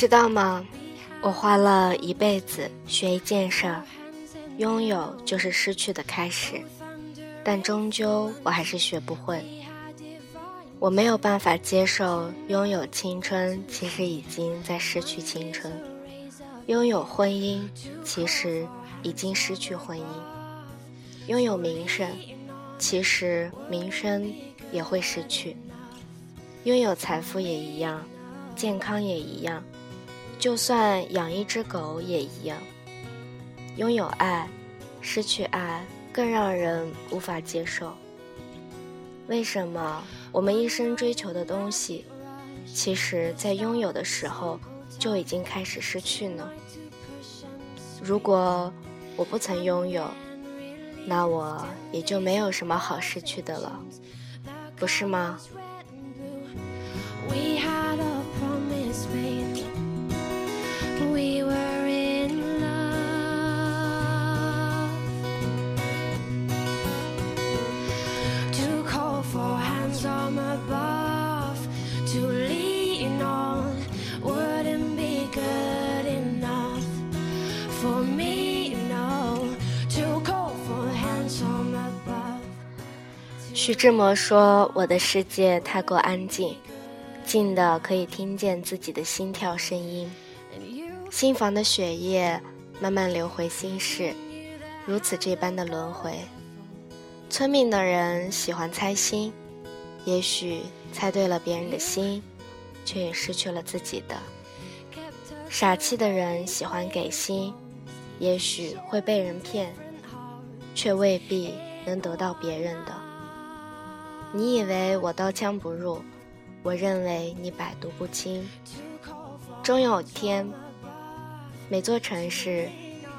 知道吗？我花了一辈子学一件事儿，拥有就是失去的开始，但终究我还是学不会。我没有办法接受拥有青春，其实已经在失去青春；拥有婚姻，其实已经失去婚姻；拥有名声，其实名声也会失去；拥有财富也一样，健康也一样，就算养一只狗也一样。拥有爱，失去爱更让人无法接受。为什么？我们一生追求的东西，其实在拥有的时候就已经开始失去呢。如果我不曾拥有，那我也就没有什么好失去的了，不是吗？徐志摩说：“我的世界太过安静，静的可以听见自己的心跳声音。心房的血液慢慢流回心室，如此这般的轮回。聪明的人喜欢猜心，也许猜对了别人的心，却也失去了自己的。傻气的人喜欢给心，也许会被人骗，却未必能得到别人的。”你以为我刀枪不入，我认为你百毒不侵。终有一天，每座城市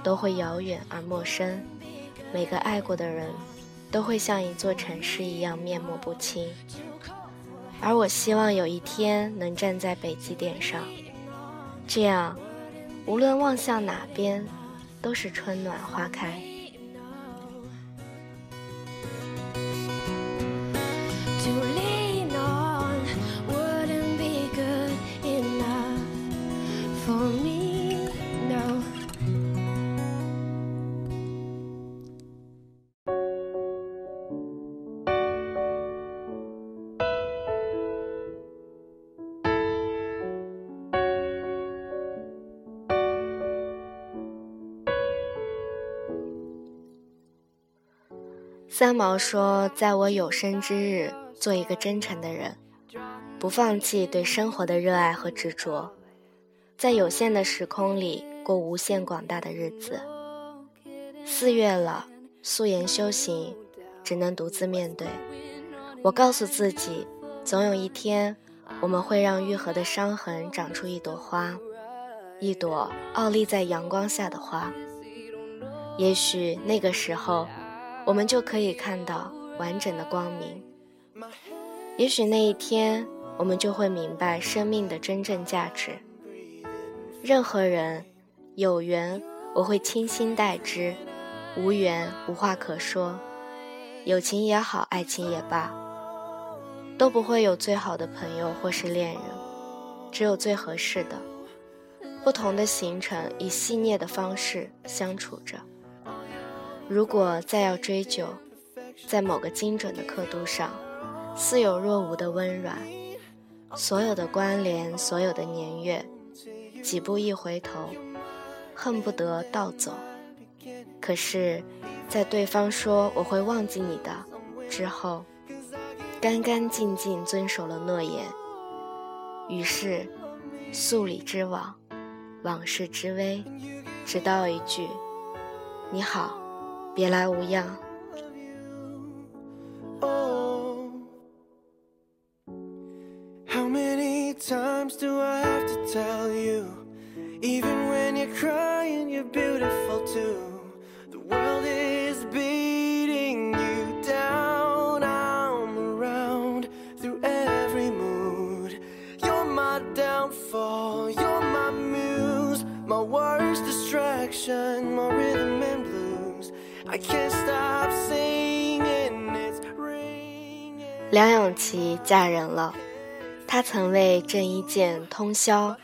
都会遥远而陌生，每个爱过的人都会像一座城市一样面目不清。而我希望有一天能站在北极点上，这样，无论望向哪边，都是春暖花开。三毛说：“在我有生之日，做一个真诚的人，不放弃对生活的热爱和执着，在有限的时空里过无限广大的日子。四月了，素颜修行，只能独自面对。我告诉自己，总有一天，我们会让愈合的伤痕长出一朵花，一朵傲立在阳光下的花。也许那个时候。”我们就可以看到完整的光明。也许那一天，我们就会明白生命的真正价值。任何人，有缘我会倾心待之，无缘无话可说。友情也好，爱情也罢，都不会有最好的朋友或是恋人，只有最合适的。不同的行程，以细腻的方式相处着。如果再要追究，在某个精准的刻度上，似有若无的温软，所有的关联，所有的年月，几步一回头，恨不得倒走。可是，在对方说我会忘记你的之后，干干净净遵守了诺言。于是，素里之往，往事之微，只道一句：你好。别来无恙。you oh how many times do I have to tell you? Even when you're crying, you're beautiful too. 梁咏琪嫁人了，她曾为郑伊健通宵，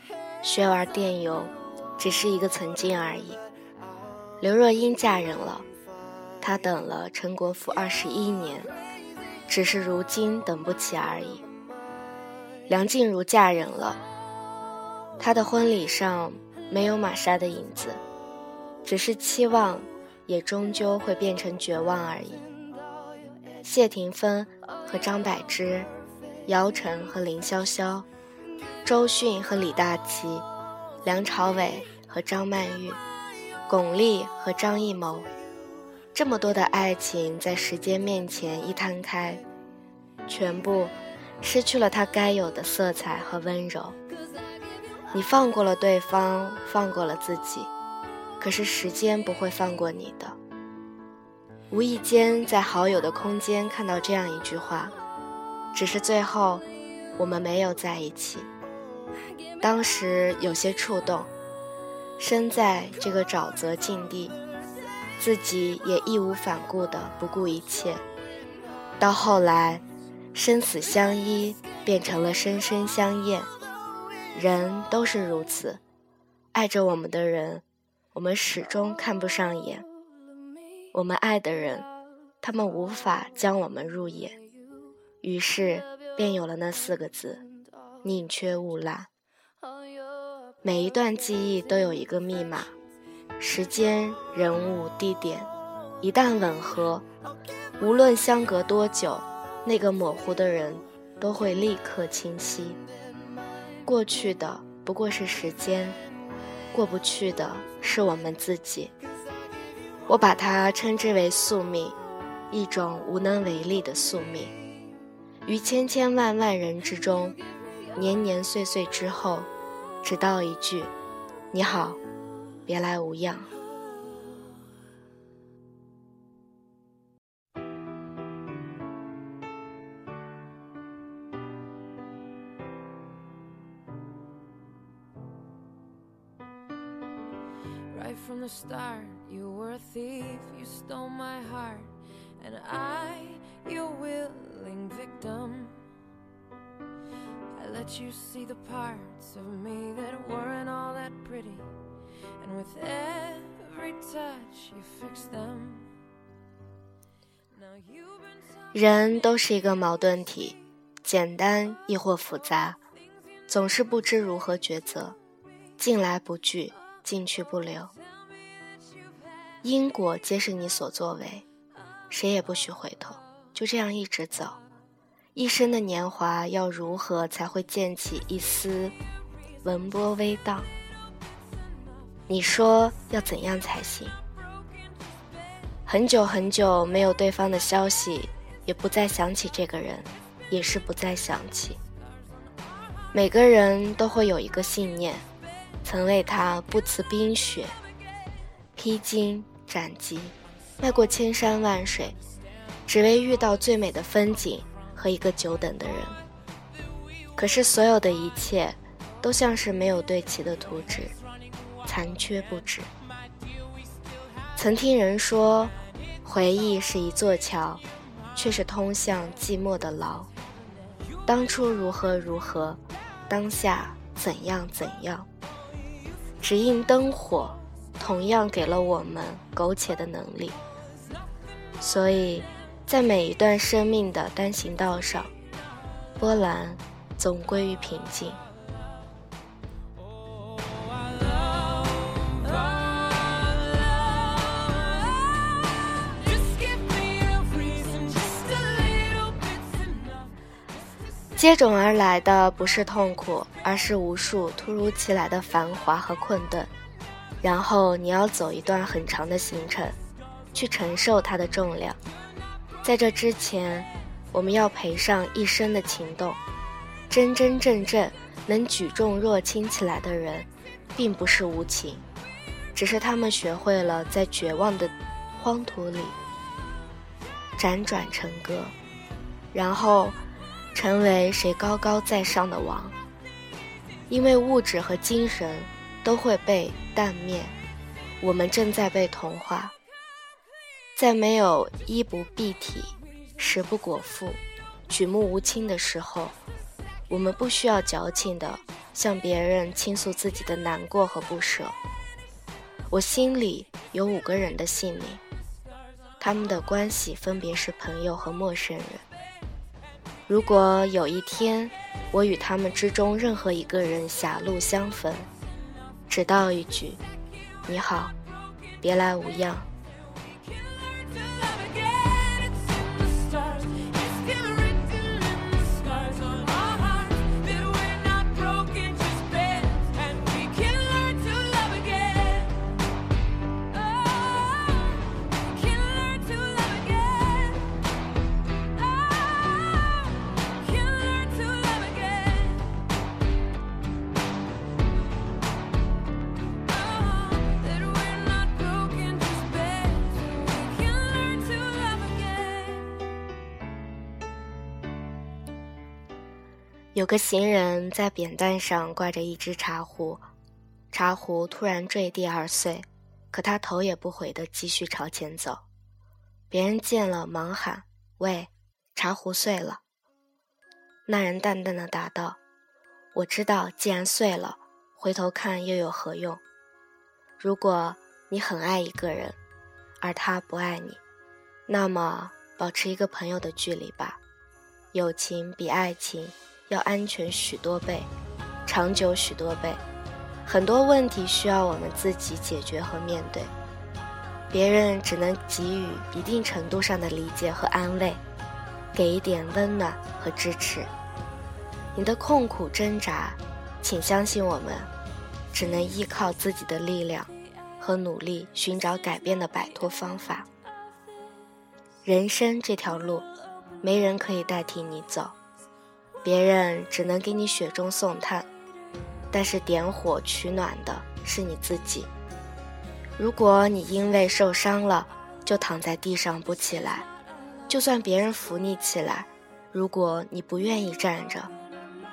学玩电邮，只是一个曾经而已。刘若英嫁人了，她等了陈国富二十一年，只是如今等不起而已。梁静茹嫁人了，她的婚礼上没有玛莎的影子，只是期望，也终究会变成绝望而已。谢霆锋和张柏芝，姚晨和林潇潇，周迅和李大齐，梁朝伟和张曼玉。巩俐和张艺谋，这么多的爱情在时间面前一摊开，全部失去了它该有的色彩和温柔。你放过了对方，放过了自己，可是时间不会放过你的。无意间在好友的空间看到这样一句话，只是最后我们没有在一起，当时有些触动。身在这个沼泽境地，自己也义无反顾的不顾一切。到后来，生死相依变成了生生相厌。人都是如此，爱着我们的人，我们始终看不上眼；我们爱的人，他们无法将我们入眼。于是，便有了那四个字：宁缺毋滥。每一段记忆都有一个密码，时间、人物、地点，一旦吻合，无论相隔多久，那个模糊的人都会立刻清晰。过去的不过是时间，过不去的是我们自己。我把它称之为宿命，一种无能为力的宿命。于千千万万人之中，年年岁岁之后。只道一句：“你好，别来无恙。” You were a thief, you stole my heart, and I, your willing victim. I let you see the parts of me that weren't all that pretty, and with every touch you fixed them, now you've been seen. 人都是一个矛盾体，简单亦或复杂，总是不知如何抉择，进来不惧，进去不留。因果皆是你所作为，谁也不许回头，就这样一直走。一生的年华要如何才会溅起一丝文波微荡？你说要怎样才行？很久很久没有对方的消息，也不再想起这个人，也是不再想起。每个人都会有一个信念，曾为他不辞冰雪、披荆斩棘，迈过千山万水，只为遇到最美的风景。和一个久等的人，可是所有的一切，都像是没有对齐的图纸，残缺不止。曾听人说，回忆是一座桥，却是通向寂寞的牢。当初如何如何，当下怎样怎样，只因灯火，同样给了我们苟且的能力。所以。在每一段生命的单行道上，波澜总归于平静。接踵而来的不是痛苦，而是无数突如其来的繁华和困顿。然后你要走一段很长的行程，去承受它的重量。在这之前，我们要赔上一生的情动。真真正正能举重若轻起来的人，并不是无情，只是他们学会了在绝望的荒土里辗转成歌，然后成为谁高高在上的王。因为物质和精神都会被淡灭，我们正在被同化。在没有衣不蔽体、食不果腹、举目无亲的时候，我们不需要矫情的向别人倾诉自己的难过和不舍。我心里有五个人的姓名，他们的关系分别是朋友和陌生人。如果有一天我与他们之中任何一个人狭路相逢，只道一句：“你好，别来无恙。”有个行人在扁担上挂着一只茶壶，茶壶突然坠地而碎，可他头也不回地继续朝前走。别人见了，忙喊：“喂，茶壶碎了！”那人淡淡的答道：“我知道，既然碎了，回头看又有何用？如果你很爱一个人，而他不爱你，那么保持一个朋友的距离吧。友情比爱情。”要安全许多倍，长久许多倍。很多问题需要我们自己解决和面对，别人只能给予一定程度上的理解和安慰，给一点温暖和支持。你的痛苦挣扎，请相信我们，只能依靠自己的力量和努力寻找改变的摆脱方法。人生这条路，没人可以代替你走。别人只能给你雪中送炭，但是点火取暖的是你自己。如果你因为受伤了就躺在地上不起来，就算别人扶你起来，如果你不愿意站着，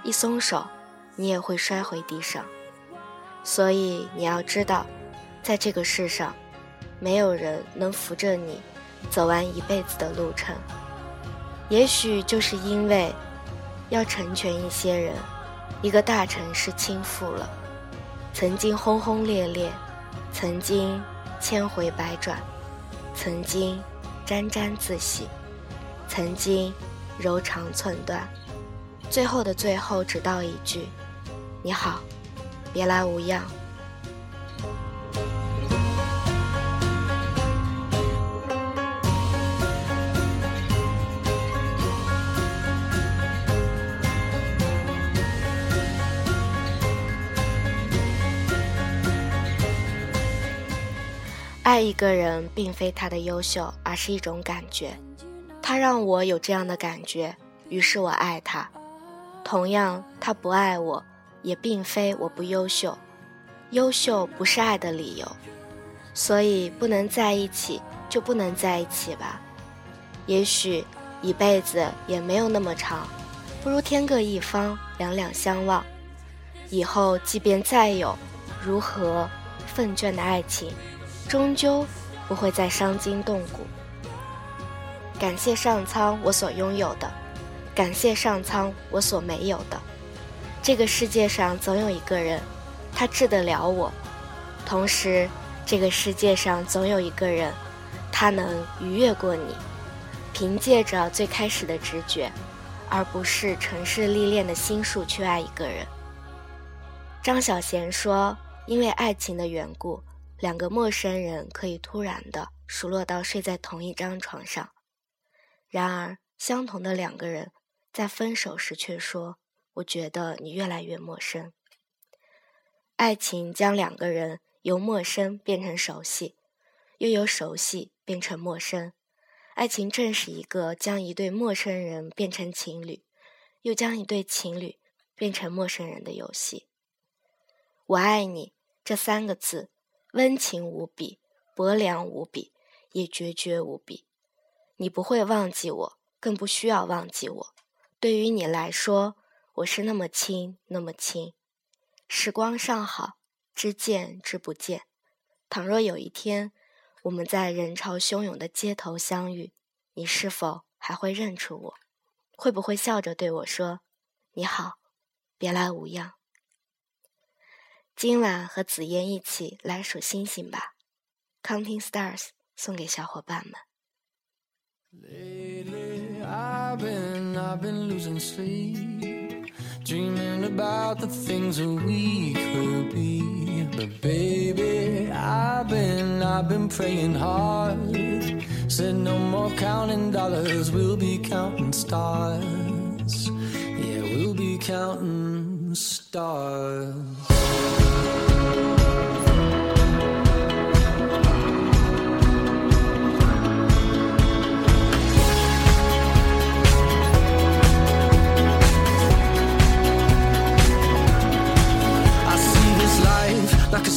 一松手，你也会摔回地上。所以你要知道，在这个世上，没有人能扶着你走完一辈子的路程。也许就是因为。要成全一些人，一个大城市倾覆了，曾经轰轰烈烈，曾经千回百转，曾经沾沾自喜，曾经柔肠寸断，最后的最后，只道一句：你好，别来无恙。爱一个人，并非他的优秀，而是一种感觉。他让我有这样的感觉，于是我爱他。同样，他不爱我，也并非我不优秀。优秀不是爱的理由，所以不能在一起就不能在一起吧。也许一辈子也没有那么长，不如天各一方，两两相望。以后即便再有如何奋卷的爱情。终究不会再伤筋动骨。感谢上苍，我所拥有的；感谢上苍，我所没有的。这个世界上总有一个人，他治得了我；同时，这个世界上总有一个人，他能逾越过你。凭借着最开始的直觉，而不是城市历练的心术去爱一个人。张小娴说：“因为爱情的缘故。”两个陌生人可以突然的熟络到睡在同一张床上，然而相同的两个人在分手时却说：“我觉得你越来越陌生。”爱情将两个人由陌生变成熟悉，又由熟悉变成陌生。爱情正是一个将一对陌生人变成情侣，又将一对情侣变成陌生人的游戏。我爱你这三个字。温情无比，薄凉无比，也决绝无比。你不会忘记我，更不需要忘记我。对于你来说，我是那么亲，那么亲。时光尚好，知见知不见。倘若有一天，我们在人潮汹涌的街头相遇，你是否还会认出我？会不会笑着对我说：“你好，别来无恙？”今晚和紫燕一起来数星星吧，Counting Stars 送给小伙伴们。Lately, I've been, I've been losing sleep, dreaming about the things that we could be. But baby, I've been, I've been praying hard. Said no more counting dollars, we'll be counting stars. Yeah, we'll be counting stars.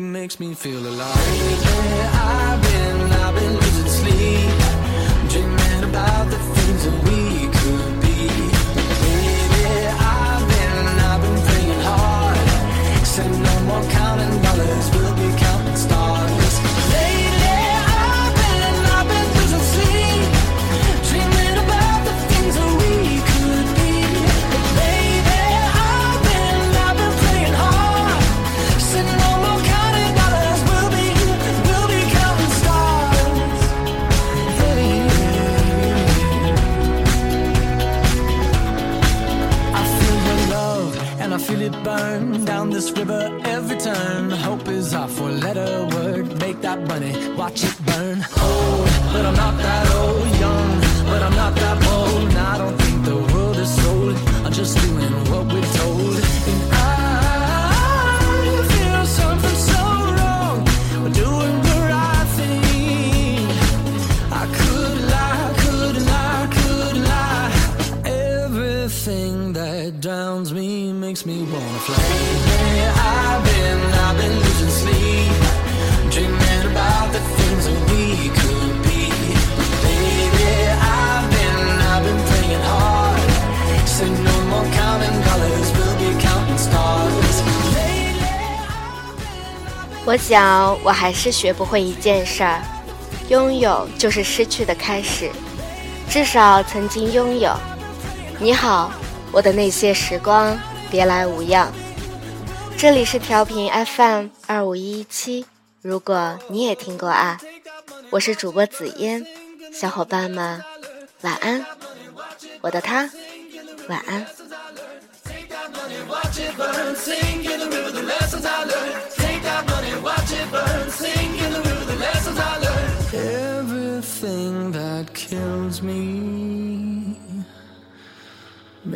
Makes me feel alive. Lately, I've been, I've been losing sleep, dreaming about the things that we could be. Baby, I've been, I've been praying hard, said no more this river every turn. Hope is our four letter word. Make that money, watch it burn. Old, but I'm not that me makes me wanna fly. I've been, I've been losing sleep, dreaming about the things that we could be. Baby, I've been, I've been praying hard. Say no more counting dollars, we'll be counting stars. 我想，我还是学不会一件事儿：拥有就是失去的开始。至少曾经拥有。你好，我的那些时光，别来无恙。这里是调频 FM 二五一一七，如果你也听过啊，我是主播紫嫣，小伙伴们晚安，我的他晚安。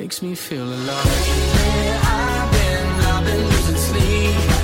Makes me feel alive. Yeah, I've been, I've been losing sleep.